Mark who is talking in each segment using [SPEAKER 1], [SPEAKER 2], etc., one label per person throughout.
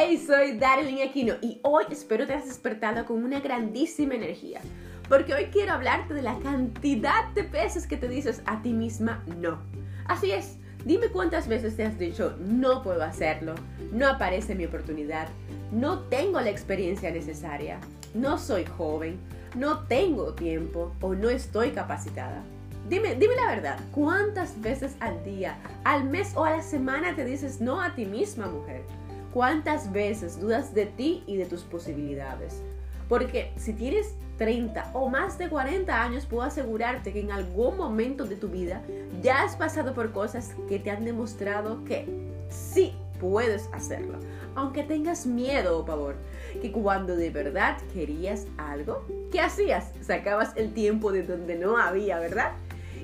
[SPEAKER 1] Hey, soy Darlene Aquino y hoy espero te hayas despertado con una grandísima energía. Porque hoy quiero hablarte de la cantidad de veces que te dices a ti misma no. Así es, dime cuántas veces te has dicho no puedo hacerlo, no aparece mi oportunidad, no tengo la experiencia necesaria, no soy joven, no tengo tiempo o no estoy capacitada. Dime, dime la verdad, ¿cuántas veces al día, al mes o a la semana te dices no a ti misma, mujer? ¿Cuántas veces dudas de ti y de tus posibilidades? Porque si tienes 30 o más de 40 años, puedo asegurarte que en algún momento de tu vida ya has pasado por cosas que te han demostrado que sí puedes hacerlo. Aunque tengas miedo o pavor, que cuando de verdad querías algo, ¿qué hacías? Sacabas el tiempo de donde no había, ¿verdad?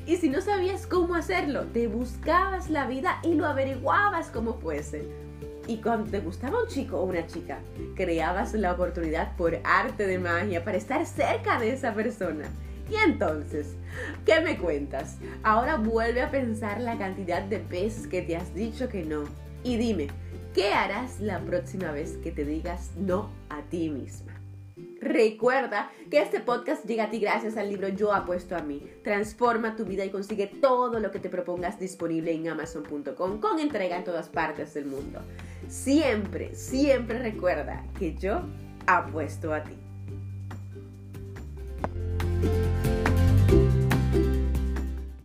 [SPEAKER 1] Y si no sabías cómo hacerlo, te buscabas la vida y lo averiguabas como fuese. Y cuando te gustaba un chico o una chica, creabas la oportunidad por arte de magia para estar cerca de esa persona. Y entonces, ¿qué me cuentas? Ahora vuelve a pensar la cantidad de veces que te has dicho que no. Y dime, ¿qué harás la próxima vez que te digas no a ti misma? Recuerda que este podcast llega a ti gracias al libro Yo apuesto a mí. Transforma tu vida y consigue todo lo que te propongas disponible en amazon.com con entrega en todas partes del mundo. Siempre, siempre recuerda que yo apuesto a ti.